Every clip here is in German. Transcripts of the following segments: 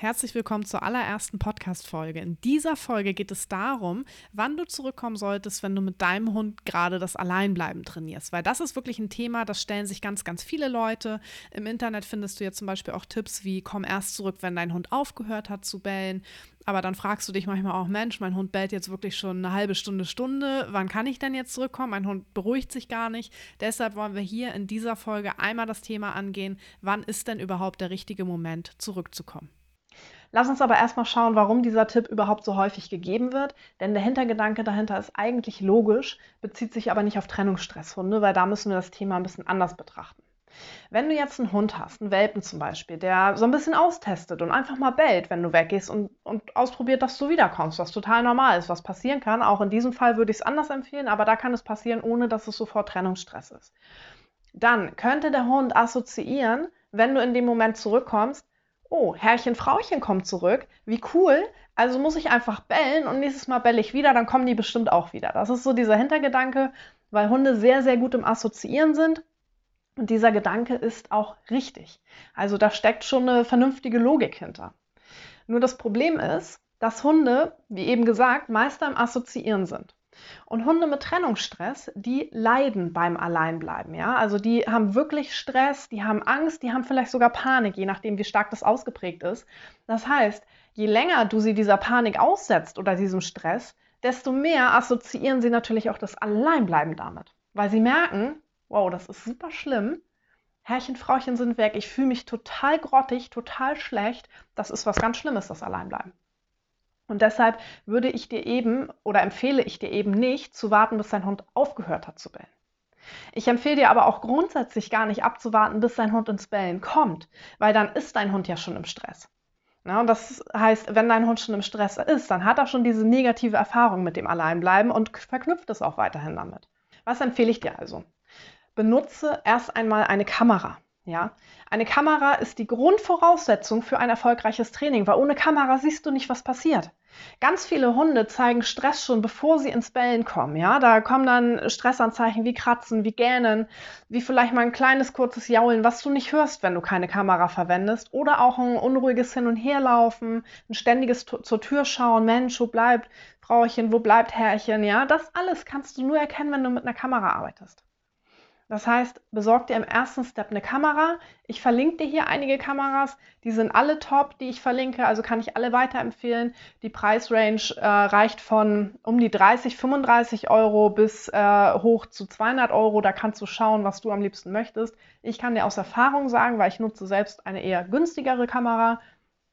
Herzlich willkommen zur allerersten Podcast-Folge. In dieser Folge geht es darum, wann du zurückkommen solltest, wenn du mit deinem Hund gerade das Alleinbleiben trainierst. Weil das ist wirklich ein Thema, das stellen sich ganz, ganz viele Leute. Im Internet findest du ja zum Beispiel auch Tipps wie: komm erst zurück, wenn dein Hund aufgehört hat zu bellen. Aber dann fragst du dich manchmal auch: Mensch, mein Hund bellt jetzt wirklich schon eine halbe Stunde, Stunde. Wann kann ich denn jetzt zurückkommen? Mein Hund beruhigt sich gar nicht. Deshalb wollen wir hier in dieser Folge einmal das Thema angehen: wann ist denn überhaupt der richtige Moment, zurückzukommen? Lass uns aber erstmal schauen, warum dieser Tipp überhaupt so häufig gegeben wird. Denn der Hintergedanke dahinter ist eigentlich logisch, bezieht sich aber nicht auf Trennungsstresshunde, weil da müssen wir das Thema ein bisschen anders betrachten. Wenn du jetzt einen Hund hast, einen Welpen zum Beispiel, der so ein bisschen austestet und einfach mal bellt, wenn du weggehst und, und ausprobiert, dass du wiederkommst, was total normal ist, was passieren kann. Auch in diesem Fall würde ich es anders empfehlen, aber da kann es passieren, ohne dass es sofort Trennungsstress ist. Dann könnte der Hund assoziieren, wenn du in dem Moment zurückkommst, oh, Herrchen, Frauchen kommt zurück, wie cool, also muss ich einfach bellen und nächstes Mal belle ich wieder, dann kommen die bestimmt auch wieder. Das ist so dieser Hintergedanke, weil Hunde sehr, sehr gut im Assoziieren sind. Und dieser Gedanke ist auch richtig. Also da steckt schon eine vernünftige Logik hinter. Nur das Problem ist, dass Hunde, wie eben gesagt, Meister im Assoziieren sind. Und Hunde mit Trennungsstress, die leiden beim Alleinbleiben. Ja? Also die haben wirklich Stress, die haben Angst, die haben vielleicht sogar Panik, je nachdem, wie stark das ausgeprägt ist. Das heißt, je länger du sie dieser Panik aussetzt oder diesem Stress, desto mehr assoziieren sie natürlich auch das Alleinbleiben damit. Weil sie merken, wow, das ist super schlimm. Herrchen, Frauchen sind weg, ich fühle mich total grottig, total schlecht. Das ist was ganz Schlimmes, das Alleinbleiben. Und deshalb würde ich dir eben oder empfehle ich dir eben nicht zu warten, bis dein Hund aufgehört hat zu bellen. Ich empfehle dir aber auch grundsätzlich gar nicht abzuwarten, bis dein Hund ins Bellen kommt, weil dann ist dein Hund ja schon im Stress. Ja, und das heißt, wenn dein Hund schon im Stress ist, dann hat er schon diese negative Erfahrung mit dem Alleinbleiben und verknüpft es auch weiterhin damit. Was empfehle ich dir also? Benutze erst einmal eine Kamera. Ja, eine Kamera ist die Grundvoraussetzung für ein erfolgreiches Training, weil ohne Kamera siehst du nicht, was passiert. Ganz viele Hunde zeigen Stress schon, bevor sie ins Bellen kommen. Ja, da kommen dann Stressanzeichen wie Kratzen, wie Gähnen, wie vielleicht mal ein kleines kurzes Jaulen, was du nicht hörst, wenn du keine Kamera verwendest, oder auch ein unruhiges Hin- und Herlaufen, ein ständiges zur Tür schauen, Mensch, wo bleibt Frauchen, wo bleibt Herrchen? Ja, das alles kannst du nur erkennen, wenn du mit einer Kamera arbeitest. Das heißt, besorg dir im ersten Step eine Kamera. Ich verlinke dir hier einige Kameras. Die sind alle top, die ich verlinke. Also kann ich alle weiterempfehlen. Die Preisrange äh, reicht von um die 30, 35 Euro bis äh, hoch zu 200 Euro. Da kannst du schauen, was du am liebsten möchtest. Ich kann dir aus Erfahrung sagen, weil ich nutze selbst eine eher günstigere Kamera.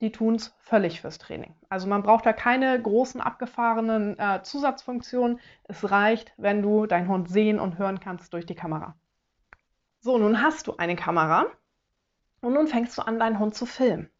Die tun es völlig fürs Training. Also man braucht da keine großen abgefahrenen äh, Zusatzfunktionen. Es reicht, wenn du deinen Hund sehen und hören kannst durch die Kamera. So, nun hast du eine Kamera und nun fängst du an, deinen Hund zu filmen.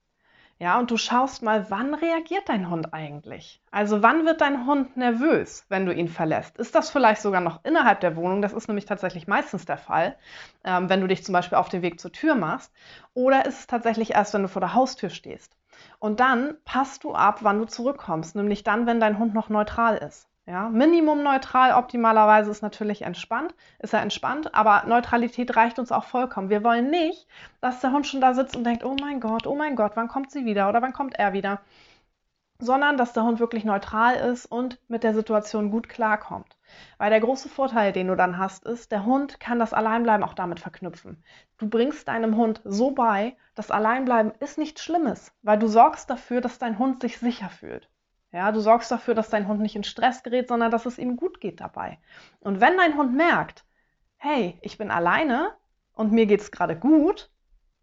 Ja, und du schaust mal, wann reagiert dein Hund eigentlich? Also wann wird dein Hund nervös, wenn du ihn verlässt? Ist das vielleicht sogar noch innerhalb der Wohnung? Das ist nämlich tatsächlich meistens der Fall, ähm, wenn du dich zum Beispiel auf den Weg zur Tür machst. Oder ist es tatsächlich erst, wenn du vor der Haustür stehst? Und dann passt du ab, wann du zurückkommst, nämlich dann, wenn dein Hund noch neutral ist. Ja, Minimum neutral optimalerweise ist natürlich entspannt, ist er entspannt, aber Neutralität reicht uns auch vollkommen. Wir wollen nicht, dass der Hund schon da sitzt und denkt, oh mein Gott, oh mein Gott, wann kommt sie wieder oder wann kommt er wieder, sondern dass der Hund wirklich neutral ist und mit der Situation gut klarkommt. Weil der große Vorteil, den du dann hast, ist, der Hund kann das Alleinbleiben auch damit verknüpfen. Du bringst deinem Hund so bei, das Alleinbleiben ist nichts Schlimmes, weil du sorgst dafür, dass dein Hund sich sicher fühlt. Ja, du sorgst dafür, dass dein Hund nicht in Stress gerät, sondern dass es ihm gut geht dabei. Und wenn dein Hund merkt, hey, ich bin alleine und mir geht es gerade gut,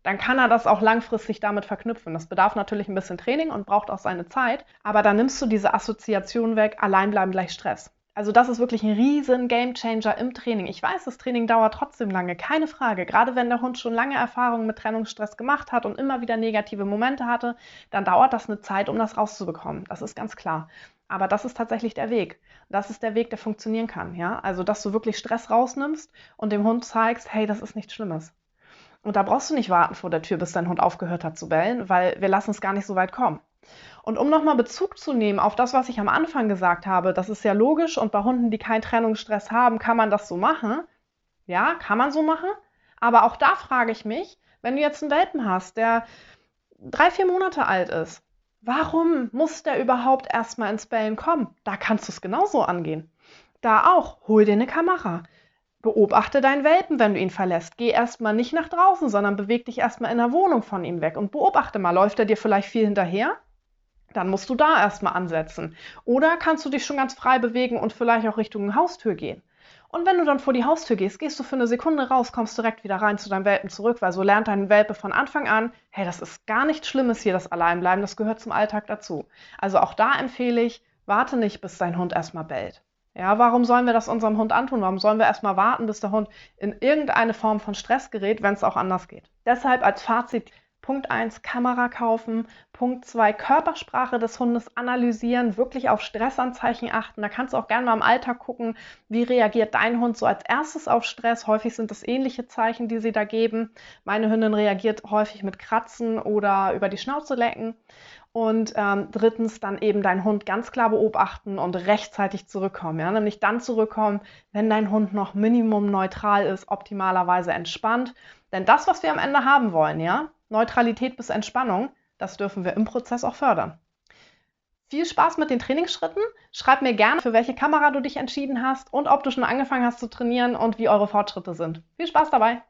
dann kann er das auch langfristig damit verknüpfen. Das bedarf natürlich ein bisschen Training und braucht auch seine Zeit, aber dann nimmst du diese Assoziation weg, allein bleiben gleich Stress. Also das ist wirklich ein riesen Gamechanger im Training. Ich weiß, das Training dauert trotzdem lange, keine Frage. Gerade wenn der Hund schon lange Erfahrungen mit Trennungsstress gemacht hat und immer wieder negative Momente hatte, dann dauert das eine Zeit, um das rauszubekommen. Das ist ganz klar. Aber das ist tatsächlich der Weg. Das ist der Weg, der funktionieren kann. Ja? Also, dass du wirklich Stress rausnimmst und dem Hund zeigst, hey, das ist nichts Schlimmes. Und da brauchst du nicht warten vor der Tür, bis dein Hund aufgehört hat zu bellen, weil wir lassen es gar nicht so weit kommen. Und um nochmal Bezug zu nehmen auf das, was ich am Anfang gesagt habe, das ist ja logisch und bei Hunden, die keinen Trennungsstress haben, kann man das so machen. Ja, kann man so machen. Aber auch da frage ich mich, wenn du jetzt einen Welpen hast, der drei, vier Monate alt ist, warum muss der überhaupt erstmal ins Bellen kommen? Da kannst du es genauso angehen. Da auch, hol dir eine Kamera. Beobachte deinen Welpen, wenn du ihn verlässt. Geh erstmal nicht nach draußen, sondern beweg dich erstmal in der Wohnung von ihm weg und beobachte mal, läuft er dir vielleicht viel hinterher? Dann musst du da erstmal ansetzen. Oder kannst du dich schon ganz frei bewegen und vielleicht auch Richtung Haustür gehen. Und wenn du dann vor die Haustür gehst, gehst du für eine Sekunde raus, kommst direkt wieder rein zu deinem Welpen zurück, weil so lernt dein Welpe von Anfang an, hey, das ist gar nichts Schlimmes hier, das Alleinbleiben, das gehört zum Alltag dazu. Also auch da empfehle ich, warte nicht, bis dein Hund erstmal bellt. Ja, warum sollen wir das unserem Hund antun? Warum sollen wir erstmal warten, bis der Hund in irgendeine Form von Stress gerät, wenn es auch anders geht? Deshalb als Fazit, Punkt 1 Kamera kaufen, Punkt 2 Körpersprache des Hundes analysieren, wirklich auf Stressanzeichen achten. Da kannst du auch gerne mal im Alltag gucken, wie reagiert dein Hund so als erstes auf Stress. Häufig sind es ähnliche Zeichen, die sie da geben. Meine Hündin reagiert häufig mit Kratzen oder über die Schnauze lecken. Und ähm, drittens dann eben deinen Hund ganz klar beobachten und rechtzeitig zurückkommen. Ja? Nämlich dann zurückkommen, wenn dein Hund noch minimum neutral ist, optimalerweise entspannt. Denn das, was wir am Ende haben wollen, ja, Neutralität bis Entspannung, das dürfen wir im Prozess auch fördern. Viel Spaß mit den Trainingsschritten. Schreib mir gerne, für welche Kamera du dich entschieden hast und ob du schon angefangen hast zu trainieren und wie eure Fortschritte sind. Viel Spaß dabei!